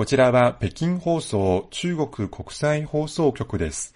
こちらは北京放送中国国際放送局です。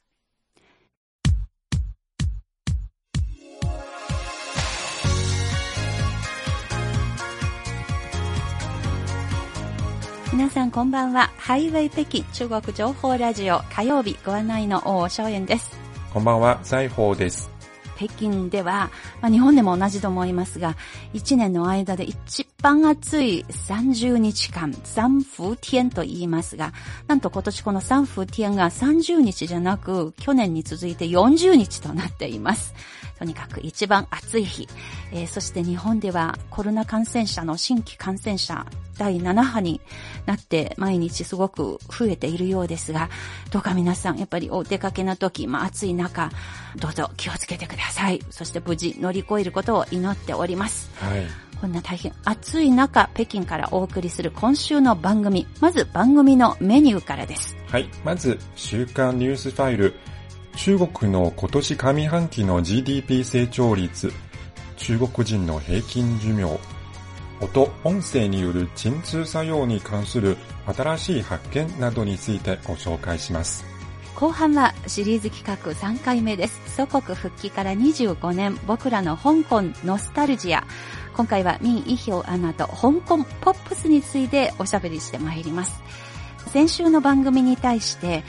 皆さんこんばんは。ハイウェイ北京中国情報ラジオ火曜日ご案内の大正円です。こんばんは、財宝です。北京では、まあ、日本でも同じと思いますが、1年の間で一番暑い30日間、三伏天と言いますが、なんと今年この三伏天が30日じゃなく、去年に続いて40日となっています。とにかく一番暑い日、えー、そして日本ではコロナ感染者の新規感染者第7波になって毎日すごく増えているようですが、どうか皆さんやっぱりお出かけの時、まあ暑い中、どうぞ気をつけてください。そして無事乗り越えることを祈っております。はい。こんな大変暑い中、北京からお送りする今週の番組。まず番組のメニューからです。はい。まず、週刊ニュースファイル。中国の今年上半期の GDP 成長率。中国人の平均寿命。音、音声による鎮痛作用に関する新しい発見などについてご紹介します。後半はシリーズ企画3回目です。祖国復帰から25年、僕らの香港ノスタルジア。今回はミン・イヒョウアナと香港ポップスについておしゃべりしてまいります。先週の番組に対して、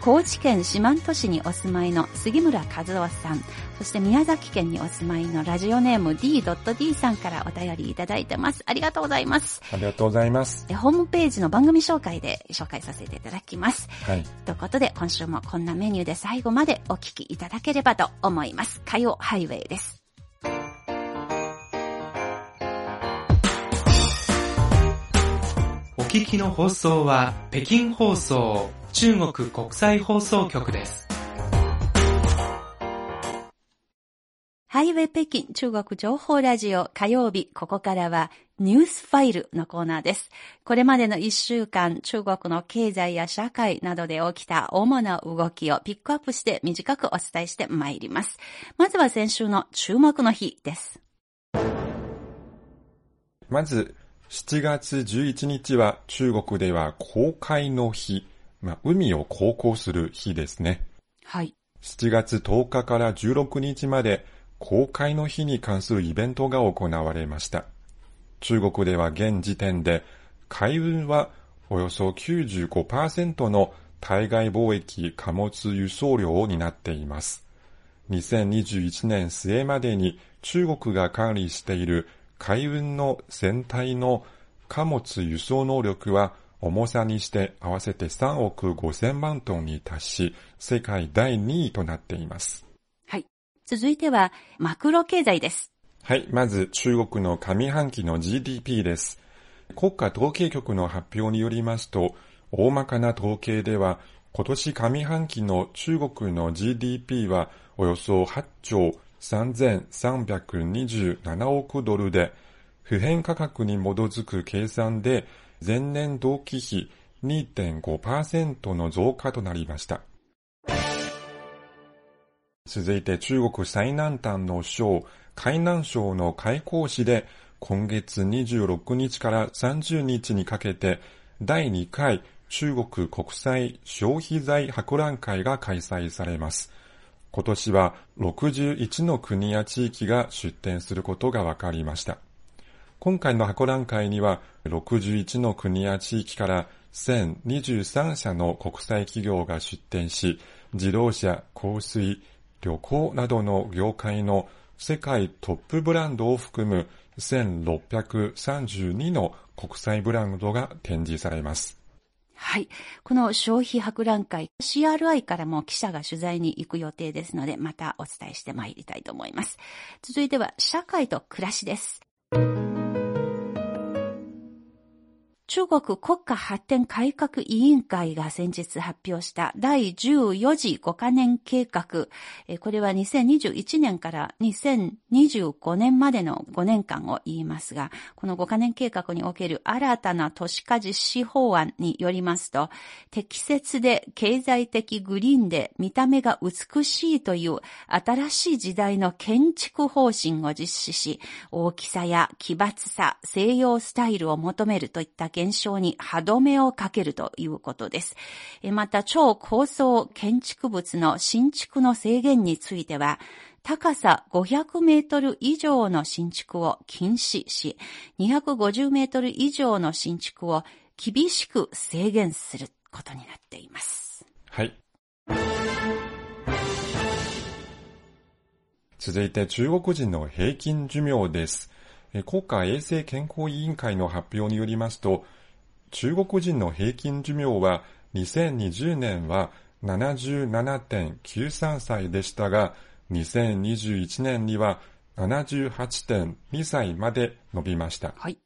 高知県四万十市にお住まいの杉村和夫さん、そして宮崎県にお住まいのラジオネーム D.D さんからお便りいただいてます。ありがとうございます。ありがとうございます。ホームページの番組紹介で紹介させていただきます。はい。ということで、今週もこんなメニューで最後までお聞きいただければと思います。火曜ハイウェイです。聞きの放送は北京放送中国国際放送局です。ハイウェイ北京中国情報ラジオ火曜日、ここからはニュースファイルのコーナーです。これまでの一週間、中国の経済や社会などで起きた主な動きをピックアップして短くお伝えしてまいります。まずは先週の注目の日です。まず、7月11日は中国では公開の日。まあ、海を航行する日ですね。はい。7月10日から16日まで公開の日に関するイベントが行われました。中国では現時点で海運はおよそ95%の対外貿易貨物輸送量を担っています。2021年末までに中国が管理している海運の全体の貨物輸送能力は重さにして合わせて3億5千万トンに達し、世界第2位となっています。はい。続いては、マクロ経済です。はい。まず、中国の上半期の GDP です。国家統計局の発表によりますと、大まかな統計では、今年上半期の中国の GDP はおよそ8兆3327億ドルで、普遍価格に基づく計算で前年同期比2.5%の増加となりました。続いて中国最南端の省、海南省の開港市で今月26日から30日にかけて第2回中国国際消費財博覧会が開催されます。今年は61の国や地域が出展することが分かりました。今回の博覧会には61の国や地域から1023社の国際企業が出展し、自動車、香水、旅行などの業界の世界トップブランドを含む1632の国際ブランドが展示されます。はい。この消費博覧会、CRI からも記者が取材に行く予定ですので、またお伝えしてまいりたいと思います。続いては、社会と暮らしです。中国国家発展改革委員会が先日発表した第14次5カ年計画。これは2021年から2025年までの5年間を言いますが、この5カ年計画における新たな都市化実施法案によりますと、適切で経済的グリーンで見た目が美しいという新しい時代の建築方針を実施し、大きさや奇抜さ、西洋スタイルを求めるといった減少に歯止めをかけるということです。また、超高層建築物の新築の制限については、高さ500メートル以上の新築を禁止し、250メートル以上の新築を厳しく制限することになっています。はい。続いて中国人の平均寿命です。え国家衛生健康委員会の発表によりますと、中国人の平均寿命は2020年は77.93歳でしたが、2021年には78.2歳まで伸びました。はい。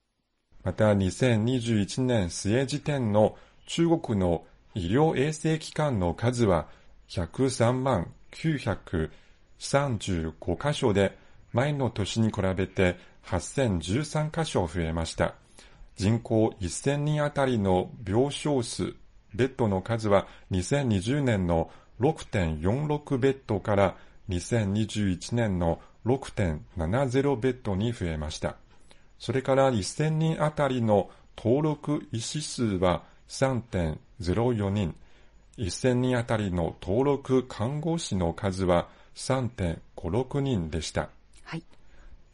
また2021年末時点の中国の医療衛生機関の数は103万935箇所で前の年に比べて8013箇所増えました。人口1000人あたりの病床数、ベッドの数は2020年の6.46ベッドから2021年の6.70ベッドに増えました。それから1000人あたりの登録医師数は3.04人、1000人あたりの登録看護師の数は3.56人でした。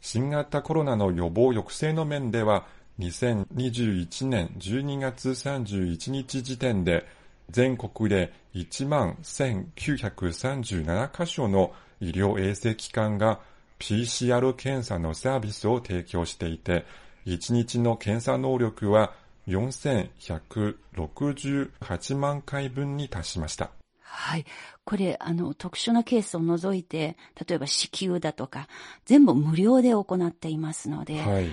新型コロナの予防抑制の面では、2021年12月31日時点で、全国で1万1937カ所の医療衛生機関が PCR 検査のサービスを提供していて、1日の検査能力は4168万回分に達しました。はい。これ、あの、特殊なケースを除いて、例えば子宮だとか、全部無料で行っていますので、はい。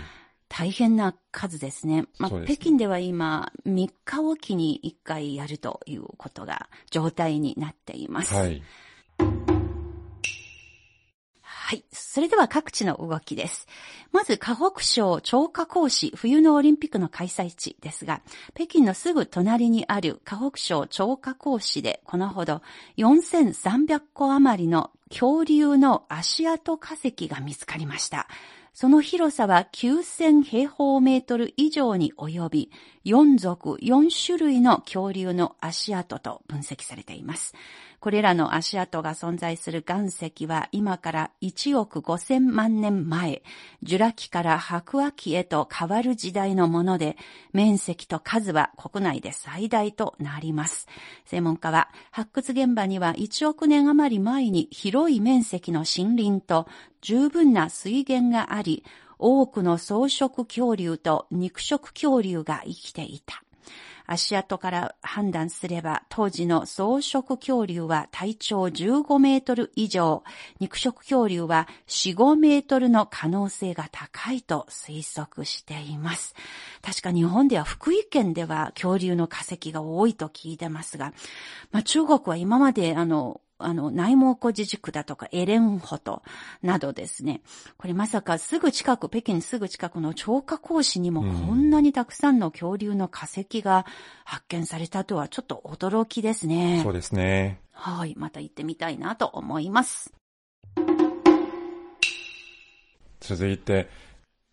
大変な数ですね。まあ、ね北京では今、3日おきに1回やるということが、状態になっています。はい。はい。それでは各地の動きです。まず、河北省張家口市冬のオリンピックの開催地ですが、北京のすぐ隣にある河北省張家口市でこのほど4300個余りの恐竜の足跡化石が見つかりました。その広さは9000平方メートル以上に及び、4族4種類の恐竜の足跡と分析されています。これらの足跡が存在する岩石は今から1億5000万年前、ジュラ紀から白亜紀へと変わる時代のもので、面積と数は国内で最大となります。専門家は、発掘現場には1億年余り前に広い面積の森林と十分な水源があり、多くの草食恐竜と肉食恐竜が生きていた。足跡から判断すれば、当時の草食恐竜は体長15メートル以上、肉食恐竜は4、5メートルの可能性が高いと推測しています。確か日本では福井県では恐竜の化石が多いと聞いてますが、まあ、中国は今まであの、あの、内蒙古自治区だとかエレンホトなどですね。これまさかすぐ近く、北京すぐ近くの張家口市にもこんなにたくさんの恐竜の化石が発見されたとはちょっと驚きですね。そうですね。はい。また行ってみたいなと思います。続いて、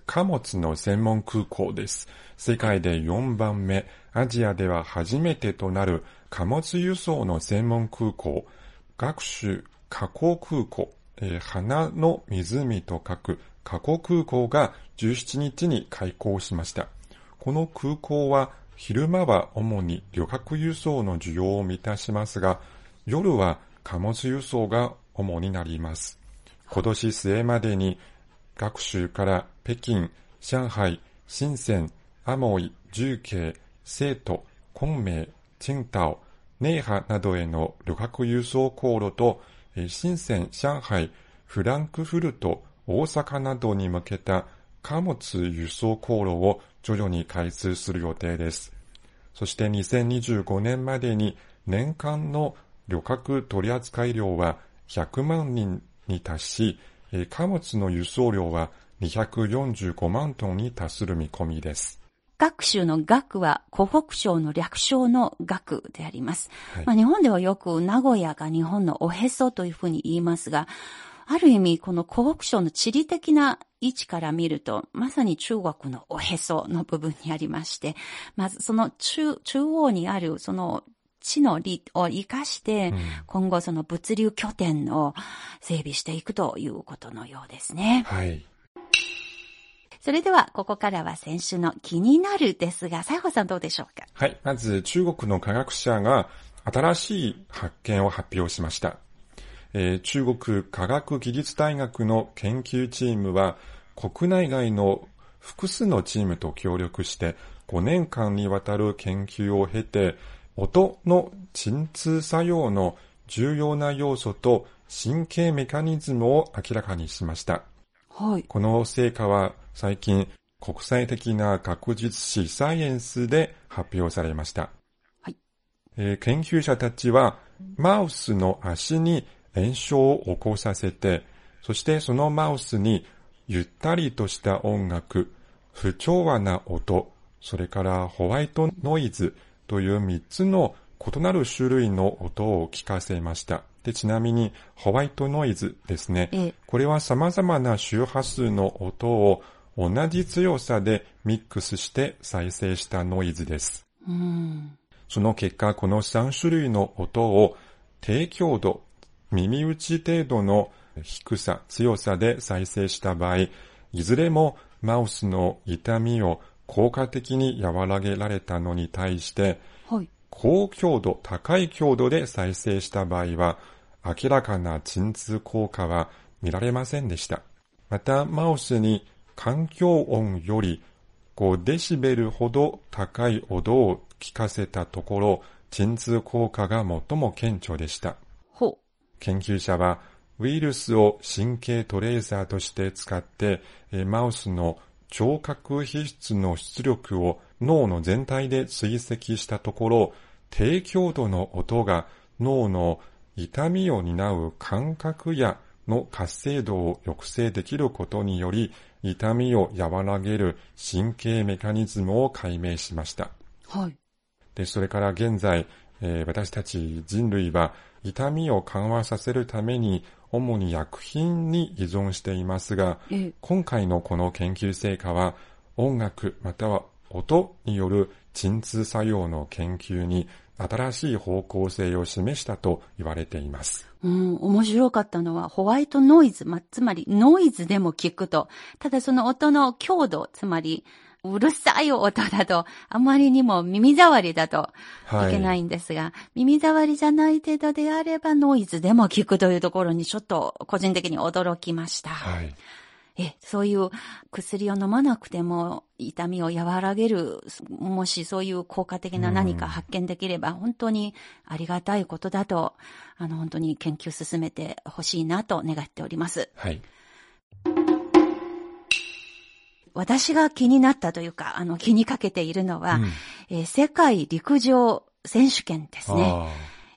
貨物の専門空港です。世界で4番目、アジアでは初めてとなる貨物輸送の専門空港、学習加工空港、えー花の湖と書く加工空港が17日に開港しました。この空港は昼間は主に旅客輸送の需要を満たしますが、夜は貨物輸送が主になります。今年末までに学習から北京、上海、深セン、アモイ、重慶、成都、昆明、青島、寧波などへの旅客輸送航路と、深セン、上海、フランクフルト、大阪などに向けた貨物輸送航路を徐々に開通する予定です。そして2025年までに年間の旅客取扱量は100万人に達し、貨物の輸送量は245万トンに達する見込みです。学習の学は湖北省の略称の学であります。はいまあ、日本ではよく名古屋が日本のおへそというふうに言いますが、ある意味、この湖北省の地理的な位置から見ると、まさに中国のおへその部分にありまして、まずその中、中央にあるその地の利を活かして、今後その物流拠点を整備していくということのようですね。はい。それでは、ここからは先週の気になるですが、西郷さんどうでしょうか？はい。まず、中国の科学者が新しい発見を発表しました。えー中国科学技術大学の研究チームは、国内外の複数のチームと協力して、5年間にわたる研究を経て、音の鎮痛作用の重要な要素と神経メカニズムを明らかにしました。はい。この成果は最近国際的な学術誌サイエンスで発表されました。はいえー研究者たちはマウスの足に炎症を起こさせて、そしてそのマウスにゆったりとした音楽、不調和な音、それからホワイトノイズという3つの異なる種類の音を聞かせました。で、ちなみにホワイトノイズですね。ええこれは様々な周波数の音を同じ強さでミックスして再生したノイズです。うん。その結果、この3種類の音を低強度、耳打ち程度の低さ、強さで再生した場合、いずれもマウスの痛みを効果的に和らげられたのに対して、はい。高強度、高い強度で再生した場合は、明らかな鎮痛効果は見られませんでした。また、マウスに環境音より5デシベルほど高い音を聞かせたところ、鎮痛効果が最も顕著でした。ほ研究者はウイルスを神経トレーサーとして使って、えーマウスの聴覚皮質の出力を脳の全体で追跡したところ、低強度の音が脳の痛みを担う感覚やの活性度を抑制できることにより、痛みを和らげる神経メカニズムを解明しました。う。はい。で、それから現在、えー私たち人類は痛みを緩和させるために主に薬品に依存していますが、ええ今回のこの研究成果は音楽または音による鎮痛作用の研究に新しい方向性を示したと言われています。うん、面白かったのは、ホワイトノイズ、ま、つまり、ノイズでも聞くと、ただその音の強度、つまり、うるさい音だと、あまりにも耳障りだといけないんですが、耳障りじゃない程度であれば、ノイズでも聞くというところにちょっと個人的に驚きました。はい。え、そういう薬を飲まなくても痛みを和らげる、もしそういう効果的な何か発見できれば、本当にありがたいことだと、あの、本当に研究進めてほしいなと願っております。はい。私が気になったというか、あの、気にかけているのは、うんえー世界陸上選手権ですね。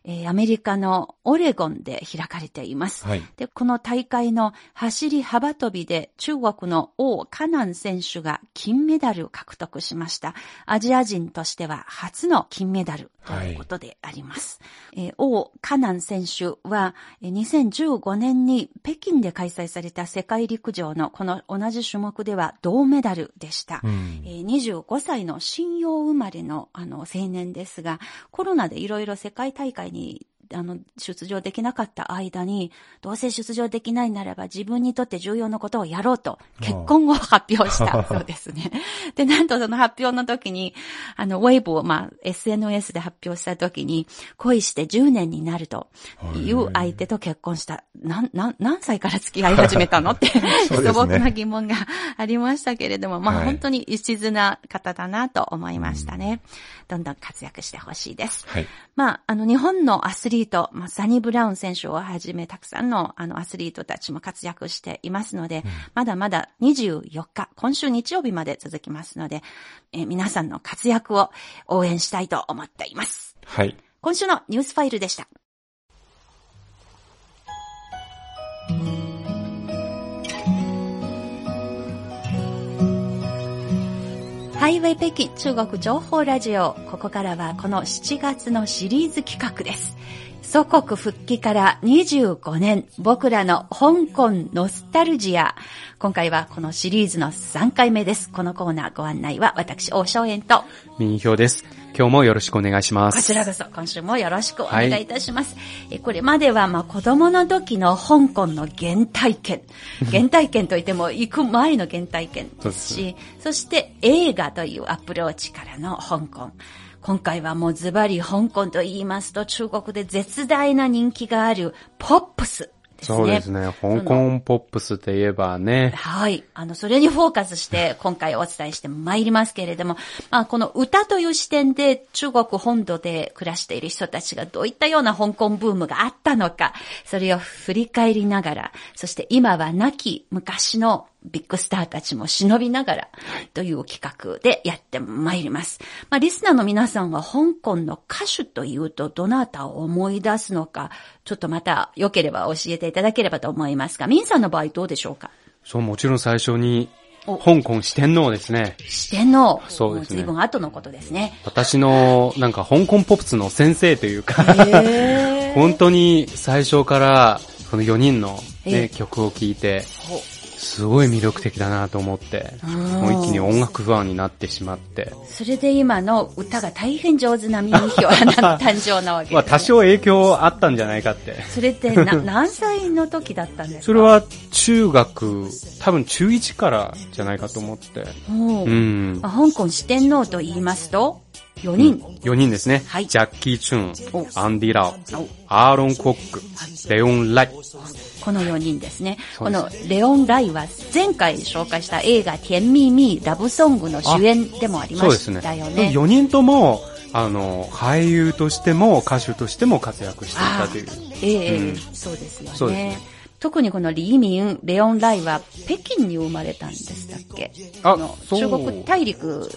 あえーアメリカのオレゴンで開かれています。ーはい。で、この大会の走り幅跳びで中国の王カナン選手が金メダルを獲得しました。アジア人としては初の金メダルということであります。えー王カナン選手はえー2015年に北京で開催された世界陸上のこの同じ種目では銅メダルでした。うんえー25歳の新陽生まれのあの青年ですが、コロナでいろいろ世界大会に你あの、出場できなかった間に、どうせ出場できないならば自分にとって重要なことをやろうと、結婚を発表した そうですね。で、なんとその発表の時に、あの、ウェイブを、まあ、SNS で発表した時に、恋して10年になるという相手と結婚した。なん、なん、何歳から付き合い始めたの？って、素朴な疑問がありましたけれども、まあ、はい本当に一途な方だなと思いましたね。どんどん活躍してほしいです。はい。まあ、あの、日本のアスリート、まあ、サニブラウン選手をはじめ、たくさんの、あの、アスリートたちも活躍していますので、まだまだ24日、今週日曜日まで続きますので、えー皆さんの活躍を応援したいと思っています。はい。今週のニュースファイルでした。はハイウェイ北京中国情報ラジオ。ここからはこの7月のシリーズ企画です。祖国復帰から25年、僕らの香港ノスタルジア。今回はこのシリーズの3回目です。このコーナーご案内は私、王正円と、民票です。今日もよろしくお願いします。こちらこそ今週もよろしくお願いいたします。えこれまではまあ子供の時の香港の原体験。原体験といっても行く前の原体験ですし、そして映画というアプローチからの香港。今回はもうズバリ香港と言いますと中国で絶大な人気があるポップス。ですね。そうですね。香港ポップスといえばね。はい。あの、それにフォーカスして今回お伝えしてまいりますけれども、まあ、この歌という視点で中国本土で暮らしている人たちがどういったような香港ブームがあったのか、それを振り返りながら、そして今は亡き昔のビッグスターたちも忍びながらという企画でやってまいります。まあ、リスナーの皆さんは香港の歌手というとどなたを思い出すのか、ちょっとまた良ければ教えていただければと思いますが、ミンさんの場合どうでしょうか？そう、もちろん最初に、香港四天王ですね。四天王。そうですね。随分後のことですね。私の、なんか香港ポップスの先生というか 本当に最初から、この4人の、ね、曲を聴いて、すごい魅力的だなと思って、もう一気に音楽ファンになってしまって。それで今の歌が大変上手なミニヒョアの誕生なわけです、ね。まあ多少影響あったんじゃないかって。それってな 何歳の時だったんですか？それは中学、多分中1からじゃないかと思って。うん。まあ、香港四天王と言いますと、4人、うん。4人ですね。はい。ジャッキー・チュン、アンディ・ラオ、アーロン・コック、レオン・ライ。この4人ですね。このレオン・ライは前回紹介した映画甜蜜蜜ラブソングの主演でもありましたよね。そうですね。4人とも、あの、俳優としても歌手としても活躍していたという。ええうん、そうですよね。そうですね。特にこのリーミン、レオン・ライは北京に生まれたんでしたっけ？あの中国大陸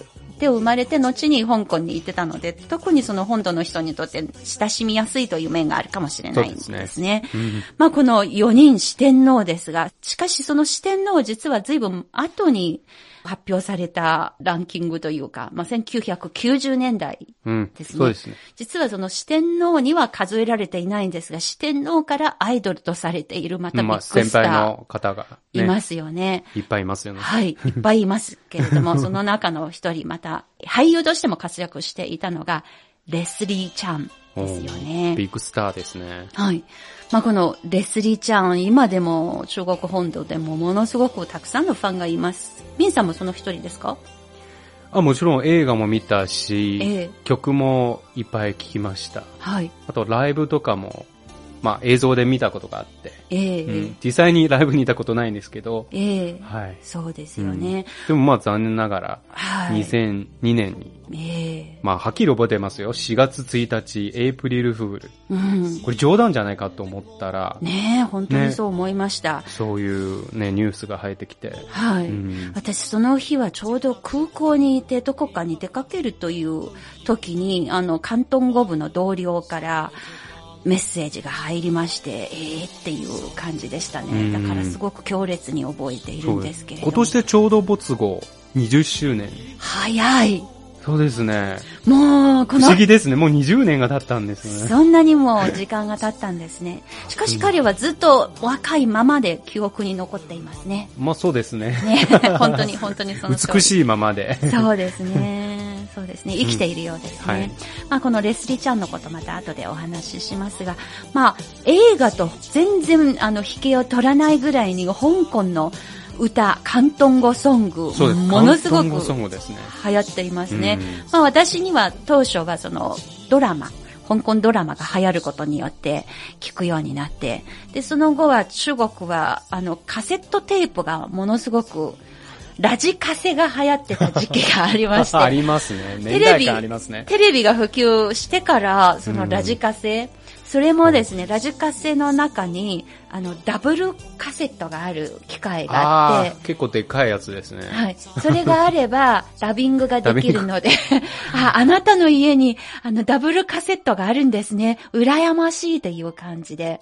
で生まれて後に香港に行ってたので、特にその本土の人にとって親しみやすいという面があるかもしれないんですね。すねうん、まあこの4人四天王ですが、しかしその四天王実は随分後に発表されたランキングというか、まあ、1990年代ですね。うん、そうですね。実はその四天王には数えられていないんですが、四天王からアイドルとされているまたビッグスター。先輩の方が、ね、いますよね。いっぱいいますよね。はい。いっぱいいますけれども、その中の一人、また俳優としても活躍していたのが、レスリー・チャンですよね。ビッグスターですね。はい。まあ、このレスリーちゃん、今でも中国本土でもものすごくたくさんのファンがいます。ミンさんもその一人ですか？あ、もちろん映画も見たし、ええ、曲もいっぱい聴きました。はい。あとライブとかも、まあ映像で見たことがあって。ええうん、実際にライブにいたことないんですけど。ええはい。そうですよね。うん、でもまあ残念ながら、はい、2002年に、ええまあはっきり覚えてますよ。4月1日、エイプリルフール。うん、これ冗談じゃないかと思ったら。ねえ、本当にそう思いました。ね、そういうね、ニュースが入ってきて。はい、うん。私その日はちょうど空港にいてどこかに出かけるという時に、あの、関東語部の同僚から、メッセージが入りまして、ええー、っていう感じでしたね。だからすごく強烈に覚えているんですけれども。今年でちょうど没後20周年。早い。そうですね。もう、この。不思議ですね。もう20年が経ったんですね。そんなにも時間が経ったんですね。しかし彼はずっと若いままで記憶に残っていますね。まあそうですね。ね本当に本当にその美しいままで。そうですね。そうですね。生きているようですね。うんはい、まあこのレスリーちゃんのことまた後でお話ししますが、まあ映画と全然あの引けを取らないぐらいに香港の歌、広東語ソング、ものすごく流行っていますね。まあ私には当初はそのドラマ、香港ドラマが流行ることによって聞くようになって、で、その後は中国はあのカセットテープがものすごくラジカセが流行ってた時期がありまして。ありますね。テレビ、ありますね。テレビが普及してから、そのラジカセ、うん、それもですね、ラジカセの中に、あの、ダブルカセットがある機械があって。結構でかいやつですね。はい。それがあれば、ダビングができるので、あ、あなたの家に、あの、ダブルカセットがあるんですね。羨ましいという感じで。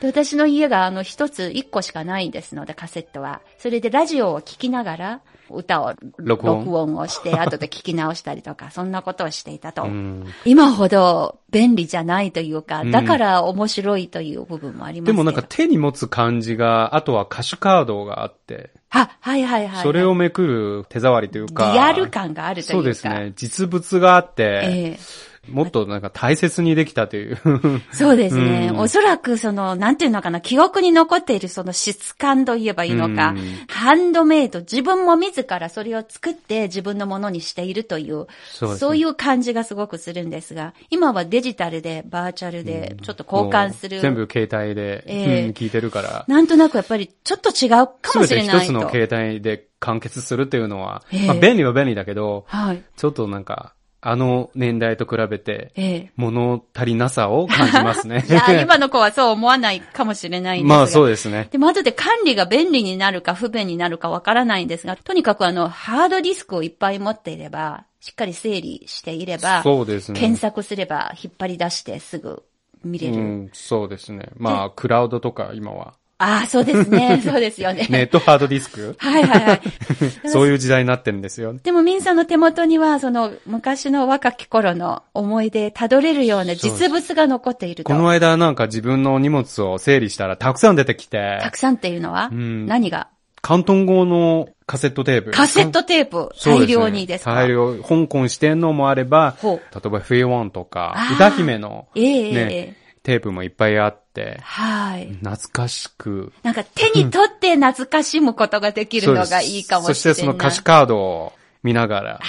で私の家が、あの、一つ、一個しかないんですので、カセットは。それでラジオを聞きながら、歌を録音をして、後で聞き直したりとか、そんなことをしていたと。うん今ほど便利じゃないというか、うんだから面白いという部分もあります。でもなんか手に持つ感じが、あとは歌手カードがあって、あ、はいはいはい。それをめくる手触りというか、リアル感があるというか。そうですね。実物があって、ええもっとなんか大切にできたという。そうですね。うんおそらくその、なんていうのかな、記憶に残っているその質感と言えばいいのか、うんハンドメイド、自分も自らそれを作って自分のものにしているという、そうですねいう感じがすごくするんですが、今はデジタルで、バーチャルで、ちょっと交換する。もう全部携帯で、ええうん聞いてるから、なんとなくやっぱりちょっと違うかもしてれないと。一つの携帯で完結するっていうのは、ええまあ、便利は便利だけど、はい。ちょっとなんか、あの年代と比べて、ええ。物足りなさを感じますね。いや、今の子はそう思わないかもしれないんですが。まあそうですね。でも後で管理が便利になるか不便になるかわからないんですが、とにかくあの、ハードディスクをいっぱい持っていれば、しっかり整理していれば、そうですね。検索すれば引っ張り出してすぐ見れる。うん、そうですね。まあ、クラウドとか今は。ああ、そうですね。そうですよね。ネットハードディスク？はいはいはい。そういう時代になってるんですよ。でも、ミンさんの手元には、その、昔の若き頃の思い出、たどれるような実物が残っていると。この間なんか自分の荷物を整理したらたくさん出てきて、たくさんっていうのは、うん何が？関東語のカセットテープ。カセットテープ、大量にですか？大量。香港四天王もあれば、ほ例えばフィーワンとか歌姫の、えええねえテープもいっぱいあって、はい。懐かしく。なんか手に取って懐かしむことができるのがいいかもしれない。そしてその歌詞カードを見ながら、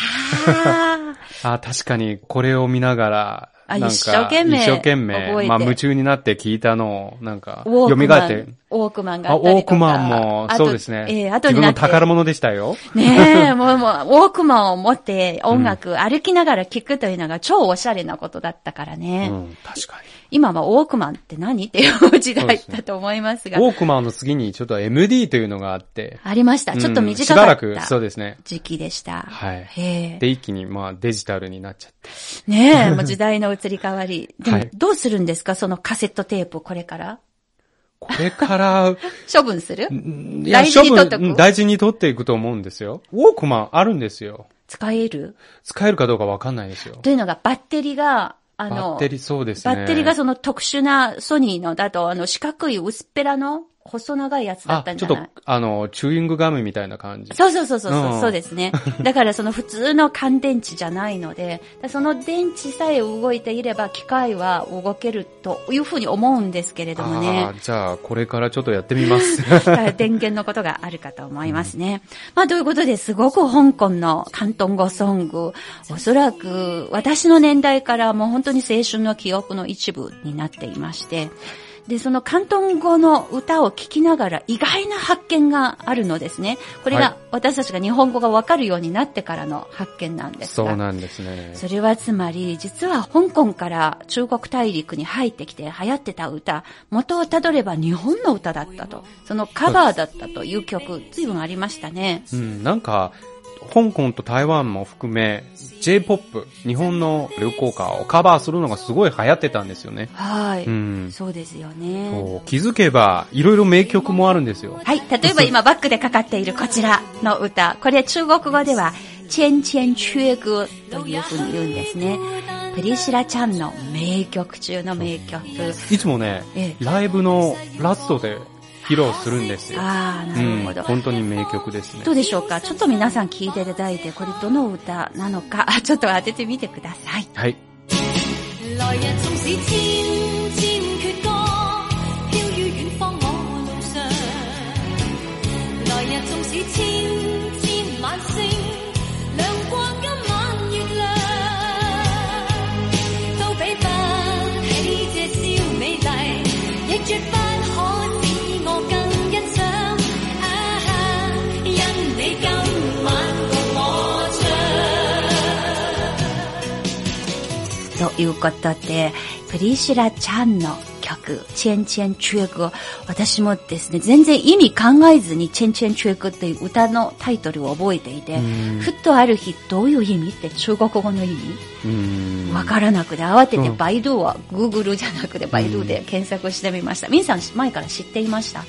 あ あ確かにこれを見ながら、なんかあ一生懸命一生懸覚命、まあ夢中になって聞いたのを、なんか、蘇って、ウォークマンがあ、あったり。ウォークマンも、そうですね。ええ後自分のになって。宝物でしたよ。ねえ、もうもう、ウォークマンを持って音楽、歩きながら聴くというのが超おしゃれなことだったからね。うん、確かに。今はウォークマンって何っていう時代だと思いますが。ウォークマンの次にちょっと MD というのがあって、ありました。ちょっとうん短しばらく、かったそうですね。時期でした。はいへえで、一気にまあデジタルになっちゃって。ねえ、もう時代の移り変わり。で もはい、どうするんですか？そのカセットテープ、これから？これから、処分する？いや大事に取っとく？大事に取っていくと思うんですよ。ウォークマンあるんですよ。使える？使えるかどうかわかんないですよ。というのが、バッテリーが、あの、バッテリーそうですね。バッテリーがその特殊なソニーのだと、あの、四角い薄っぺらの細長いやつだったあ、んじゃない？ちょっと、あの、チューイングガムみたいな感じ。そうそうそうそうそう、うんそうですね。だからその普通の乾電池じゃないので、その電池さえ動いていれば機械は動けるというふうに思うんですけれどもねじゃあ、これからちょっとやってみます。電源のことがあるかと思いますね。まあ、ということで、すごく香港の広東語ソング、おそらく私の年代からもう本当に青春の記憶の一部になっていまして、で、その広東語の歌を聴きながら意外な発見があるのですね。これはいが私たちが日本語がわかるようになってからの発見なんですが。そうなんですね。それはつまり、実は香港から中国大陸に入ってきて流行ってた歌、元をたどれば日本の歌だったと。そのカバーだったという曲、随分ありましたね。うん、なんか、香港と台湾も含め、J-POP、日本の流行歌をカバーするのがすごい流行ってたんですよね。はい。うん。そうですよね。気づけば、いろいろ名曲もあるんですよ。はい。例えば今バックでかかっているこちらの歌。これ中国語では、チェンチェンチュエグというふうに言うんですね。プリシラちゃんの名曲中の名曲。いつもね、ええライブのラストで披露するんですよ。ああ、なうんるほど。、本当に名曲ですねど。うでしょうか？ちょっと皆さん聞いていただいて、これどの歌なのか、ちょっと当ててみてください。はい。いうことで、プリシラちゃんの曲、チェンチェンチュエグを、私もですね、全然意味考えずに、チェンチェンチュエグっていう歌のタイトルを覚えていて、ふっとある日、どういう意味？って中国語の意味？うん。わからなくて、慌ててうんバイドゥは、グーグルじゃなくてバイドゥで検索してみました。ミンさん前から知っていました？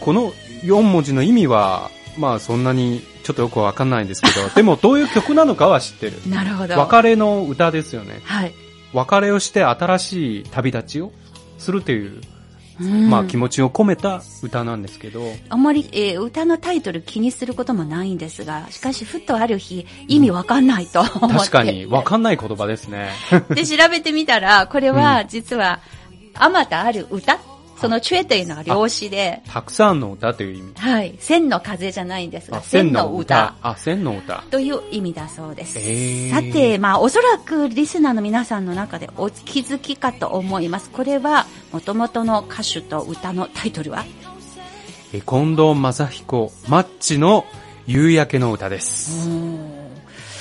この4文字の意味は、まあそんなにちょっとよくわかんないんですけど、でもどういう曲なのかは知ってる。なるほど。別れの歌ですよね。はい。別れをして新しい旅立ちをするという、うんまあ気持ちを込めた歌なんですけど、あんまり、えー歌のタイトル気にすることもないんですが、しかしふとある日、意味わかんないと思って。確かにわかんない言葉ですね。で、調べてみたら、これは実は、あまたある歌そのチュエというのは量詞で、たくさんの歌という意味。はい。千の風じゃないんですが、あ千の歌。あ、千の歌。という意味だそうです。さて、まあ、おそらくリスナーの皆さんの中でお気づきかと思います。これは、元々の歌手と歌のタイトルは？え近藤正彦、マッチの夕焼けの歌です。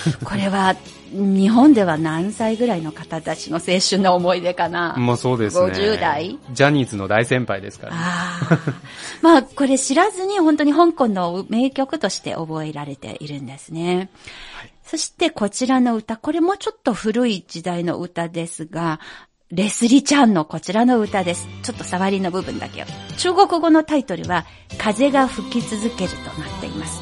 これは、日本では何歳ぐらいの方たちの青春の思い出かな？もうそうですね。50代ジャニーズの大先輩ですから。ああ。まあ、これ知らずに本当に香港の名曲として覚えられているんですね。そしてこちらの歌、これもちょっと古い時代の歌ですが、レスリちゃんのこちらの歌です。ちょっと触りの部分だけを。中国語のタイトルは、風が吹き続けるとなっています。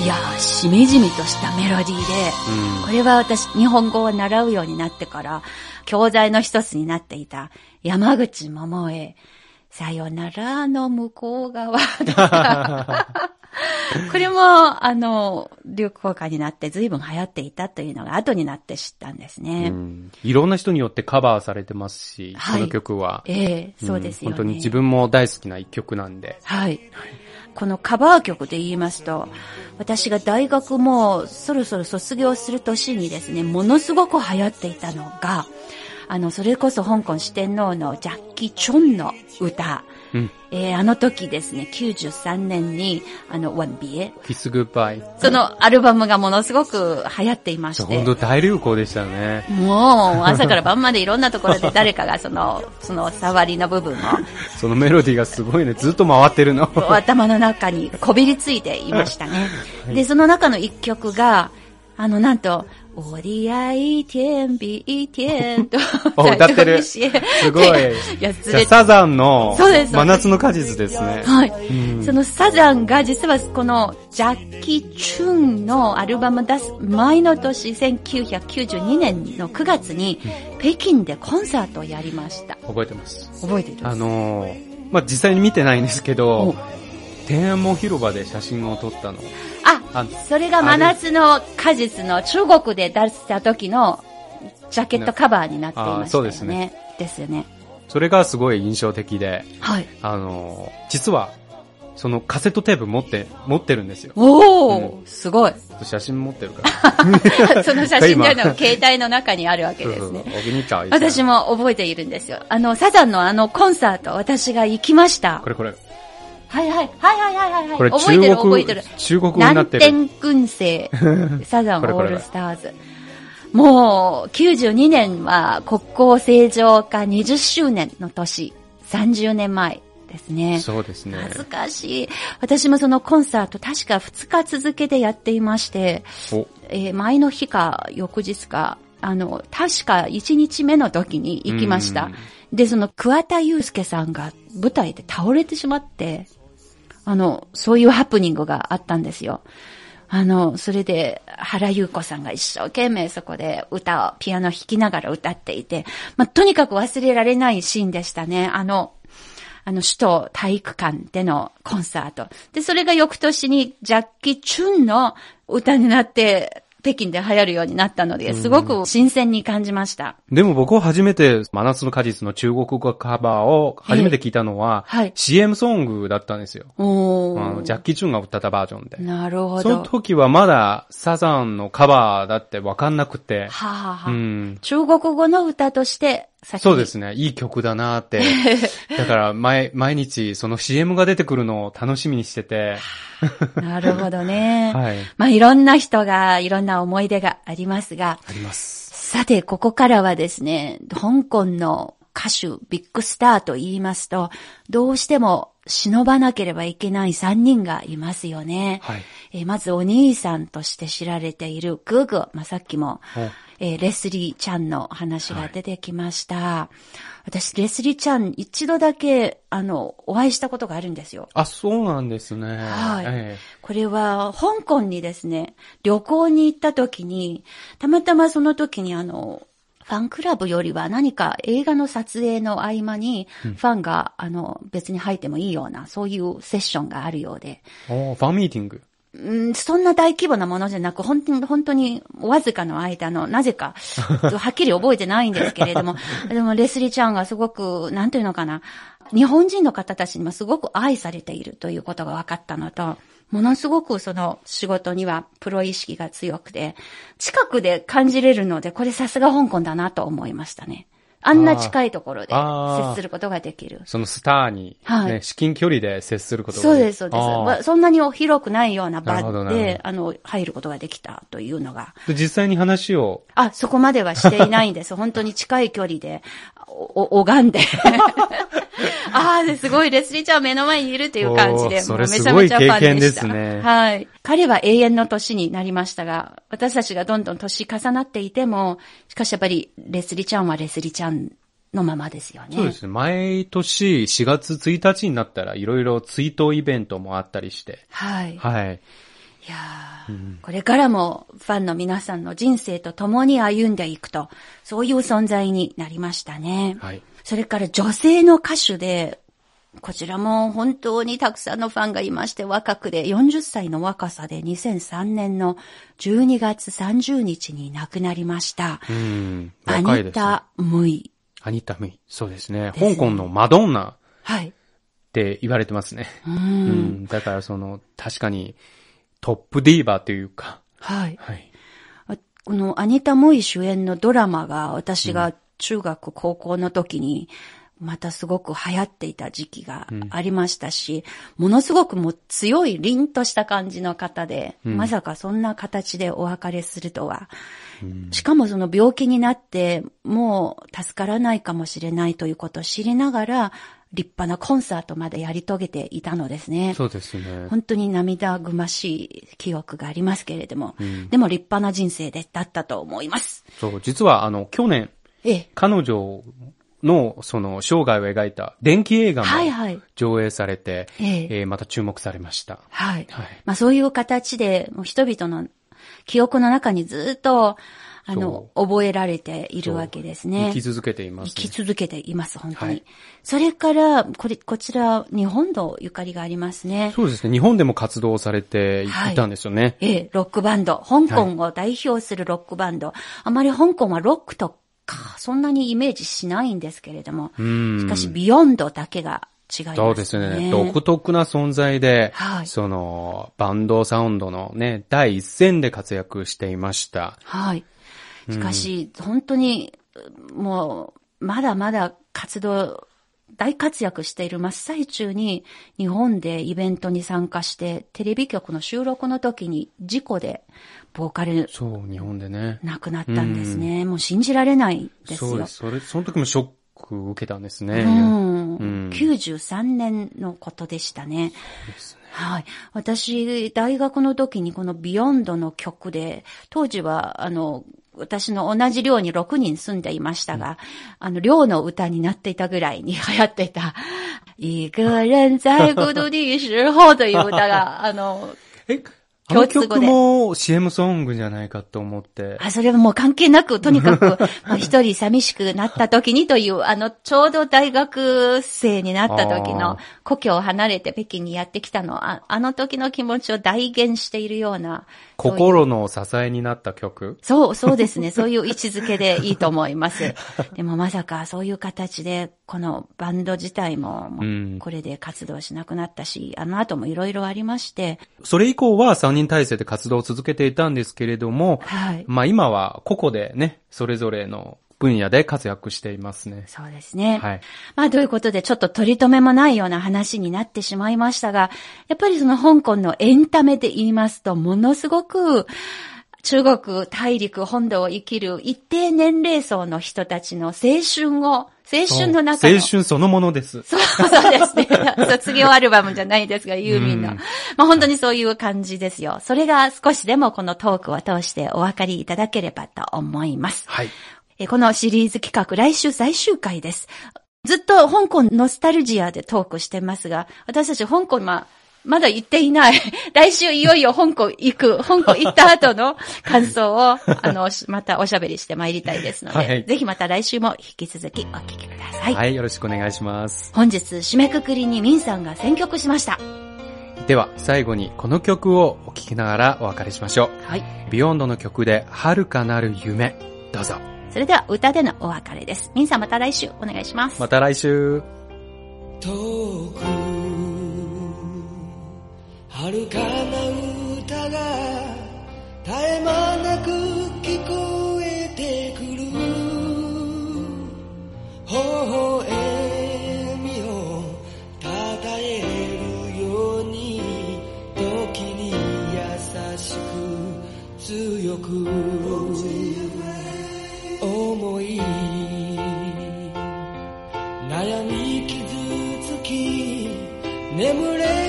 いやー、しみじみとしたメロディーで、うん。これは私、日本語を習うようになってから、教材の一つになっていた、山口百恵、さよならの向こう側とか これも、あの、流行歌になって随分流行っていたというのが後になって知ったんですね。うんいろんな人によってカバーされてますし、はいこの曲は。ええそうですよね。ん本当に自分も大好きな一曲なんで。はい。このカバー曲で言いますと、私が大学もそろそろ卒業する年にですね、ものすごく流行っていたのが、あの、それこそ香港四天王のジャッキー・チョンの歌。うん。えーあの時ですね、93年に、あの、ワンビエ。キスグッバイ。そのアルバムがものすごく流行っていまして。本当大流行でしたね。もう、朝から晩までいろんなところで誰かがその、その触りの部分をそのメロディーがすごいね。ずっと回ってるの。頭の中にこびりついていましたね。で、その中の一曲が、あの、なんと、オリアイテンビイテンと お歌ってるすすごい。やじゃあサザンのそうです真夏の果実ですね。はい。うんそのサザンが実はこのジャッキー・チュンのアルバム出す前の年1992年の9月に北京でコンサートをやりました。覚えてます。覚えてるあのー、まあ、実際に見てないんですけおど、天安門広場で写真を撮ったの。ああ、それが真夏の果実の中国で出した時のジャケットカバーになっていましたよね。あそうですね。ですよね。それがすごい印象的で、はい。あのー、実は、そのカセットテープ持って、持ってるんですよ。おー、すごい。写真持ってるから。その写真というのは携帯の中にあるわけですね。私も覚えているんですよ。あの、サザンのあのコンサート、私が行きましたこ。れこれ。はいはい、はいはいはいはいはい。これ覚えてる覚えてる。、中国語にな南ってる。天軍星、サザンオールスターズ。もう、92年は国交正常化20周年の年、30年前ですね。そうですね。恥ずかしい。私もそのコンサート確か2日続けてやっていまして、お、えー前の日か翌日か、あの、確か1日目の時に行きました。で、その桑田祐介さんが舞台で倒れてしまって、あの、そういうハプニングがあったんですよ。あの、それで、原優子さんが一生懸命そこで歌を、ピアノ弾きながら歌っていて、まあ、とにかく忘れられないシーンでしたね。あの、あの、首都体育館でのコンサート。で、それが翌年にジャッキ・チュンの歌になって、北京で流行るようになったので、すごく新鮮に感じました。でも僕は初めて、真夏の果実の中国語カバーを初めて聞いたのは、ええはい CM ソングだったんですよ。おジャッキー・チュンが歌ったバージョンで。なるほそのど。は時はまだサザンのカバーだってわかんなくて、あ、はあはあうん。中国語の歌としてそうですね。いい曲だなって。だから、毎、毎日、その CM が出てくるのを楽しみにしてて。なるほどね。はい。まあいろんな人がいろんな思い出がありますが、あります。さて、ここからはですね、香港の歌手、ビッグスターと言いますと、どうしても忍ばなければいけない3人がいますよね。はい。えーまずお兄さんとして知られているグーグー、まあ、さっきも、おえーレスリーちゃんの話が出てきました。私、レスリーちゃん一度だけ、あの、お会いしたことがあるんですよ。あ、そうなんですね。はいえこれは、香港にですね、旅行に行った時に、たまたまその時にあの、ファンクラブよりは何か映画の撮影の合間に、ファンが、あの、別に入ってもいいような、そういうセッションがあるようで、えおファンミーティング。うん、そんな大規模なものじゃなく、本当に、本当に、わずかの間の、なぜか、はっきり覚えてないんですけれども、でも、レスリーちゃんがすごく、なんていうのかな、日本人の方たちにもすごく愛されているということが分かったのと、ものすごくその仕事にはプロ意識が強くて、近くで感じれるので、これさすが香港だなと思いましたね。あんな近いところで接することができる。そのスターに、ねはい至近距離で接することがそうです、そうです。まあそんなに広くないような場で、あの、入ることができたというのが。で実際に話を、あ、そこまではしていないんです。本当に近い距離で、お、お拝んで。ああ、すごい、レスリーちゃん目の前にいるっていう感じで、めちゃめちゃファンでした。すねはい。彼は永遠の年になりましたが、私たちがどんどん年重なっていても、しかしやっぱり、レスリーちゃんはレスリーちゃんのままですよね。そうですね。毎年4月1日になったらいろいろ追悼イベントもあったりして。はい。はい。いやーこれからもファンの皆さんの人生と共に歩んでいくと、そういう存在になりましたね。はい。それから女性の歌手で、こちらも本当にたくさんのファンがいまして、若くで40歳の若さで2003年の12月30日に亡くなりました。うん。ア若いです、ね。ニタ・ムイ。アニタ・ムイ。そうですね。香港のマドンナっはい。て言われてますね。う。うんん。だからその、確かにトップディーバーというか。はい。はい。あこのアニタ・モイ主演のドラマが私が中学、高校の時にまたすごく流行っていた時期がありましたし、ものすごくもう強い凛とした感じの方で、まさかそんな形でお別れするとは。しかもその病気になってもう助からないかもしれないということを知りながら立派なコンサートまでやり遂げていたのですね。そうですね。本当に涙ぐましい記憶がありますけれども、でも立派な人生でだったと思います。そう、実はあの、去年、ええ。彼女のその生涯を描いた電気映画もはいはい。上映されて、えええーまた注目されました。はい。はい。まあそういう形で、人々の記憶の中にずっと、あの、覚えられているわけですね。生き続けています、生き続けています、本当に。はいそれから、これ、こちら、日本のゆかりがありますね。そうですね。日本でも活動されていはいたんですよね。ええ、ロックバンド。香港を代表するロックバンド。あまり香港はロックとか、そんなにイメージしないんですけれども。うんしかし、ビヨンドだけが違いますね。そうですね。独特な存在で、はいその、バンドサウンドのね、第一線で活躍していました。はい。しかし、本当に、もう、まだまだ活動、大活躍している真っ最中に、日本でイベントに参加して、テレビ局の収録の時に事故で、ボーカルそう、日本でね。亡くなったんですね。もう信じられないですよ。そうです。それ、その時もショック受けたんですね。うんうん93年のことでしたね。はい。私、大学の時にこのビヨンドの曲で、当時は、あの、私の同じ寮に6人住んでいましたが、あの、寮の歌になっていたぐらいに流行っていた、一个人在孤独的时候という歌が、あの、え、共通語でも CM ソングじゃないかと思って。あ、それはもう関係なく、とにかく、まあ一人寂しくなった時にという、あの、ちょうど大学生になった時あのー故郷を離れて北京にやってきたのあ、あの時の気持ちを代言しているような。心の支えになった曲？そう、そうですね。そういう位置づけでいいと思います。でもまさかそういう形で、このバンド自体も、これで活動しなくなったし、あの後もいろいろありまして、それ以降は3人体制で活動を続けていたんですけれども、はい。まあ今は個々でね、それぞれの分野で活躍していますね。そうですね。はい。まあ、ということで、ちょっと取り留めもないような話になってしまいましたが、やっぱりその香港のエンタメで言いますと、ものすごく、中国大陸本土を生きる一定年齢層の人たちの青春を、青春の中の。青春そのものです。そう、そうですね。卒業アルバムじゃないですが、ユーミンの。うんまあ本当にそういう感じですよ。それが少しでもこのトークを通してお分かりいただければと思います。はい。えーこのシリーズ企画、来週最終回です。ずっと香港ノスタルジアでトークしてますが、私たち香港、まあ、まだ行っていない。来週いよいよ香港行く、香港行った後の感想を、あの、しまたおしゃべりしてまいりたいですので、はいぜひまた来週も引き続きお聞きください。はい、よろしくお願いします。本日、締めくくりにミンさんが選曲しました。では、最後にこの曲をお聴きながらお別れしましょはい。う。ビヨンドの曲で、遥かなる夢。どうぞ。それでは歌でのお別れです。ミンさんまた来週お願いします。また来週。遠く遥かな歌が絶え間なく聞こえてくる微笑みをたたえるように時に優しく強く思い悩み傷つき眠れ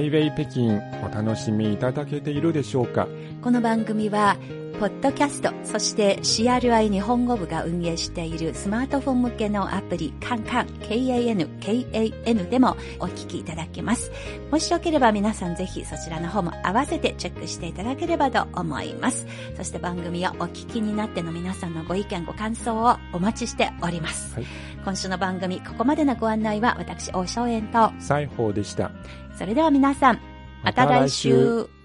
ハイウェイ北京お楽しみいただけているでしょうか？この番組は、ポッドキャスト、そして CRI 日本語部が運営しているスマートフォン向けのアプリ、カンカン、KAN、KAN でもお聞きいただけます。もしよければ皆さんぜひそちらの方も合わせてチェックしていただければと思います。そして番組をお聞きになっての皆さんのご意見、ご感想をお待ちしております。はい今週の番組、ここまでのご案内は私、大正円と、西宝でしたそれでは皆さん、また来週。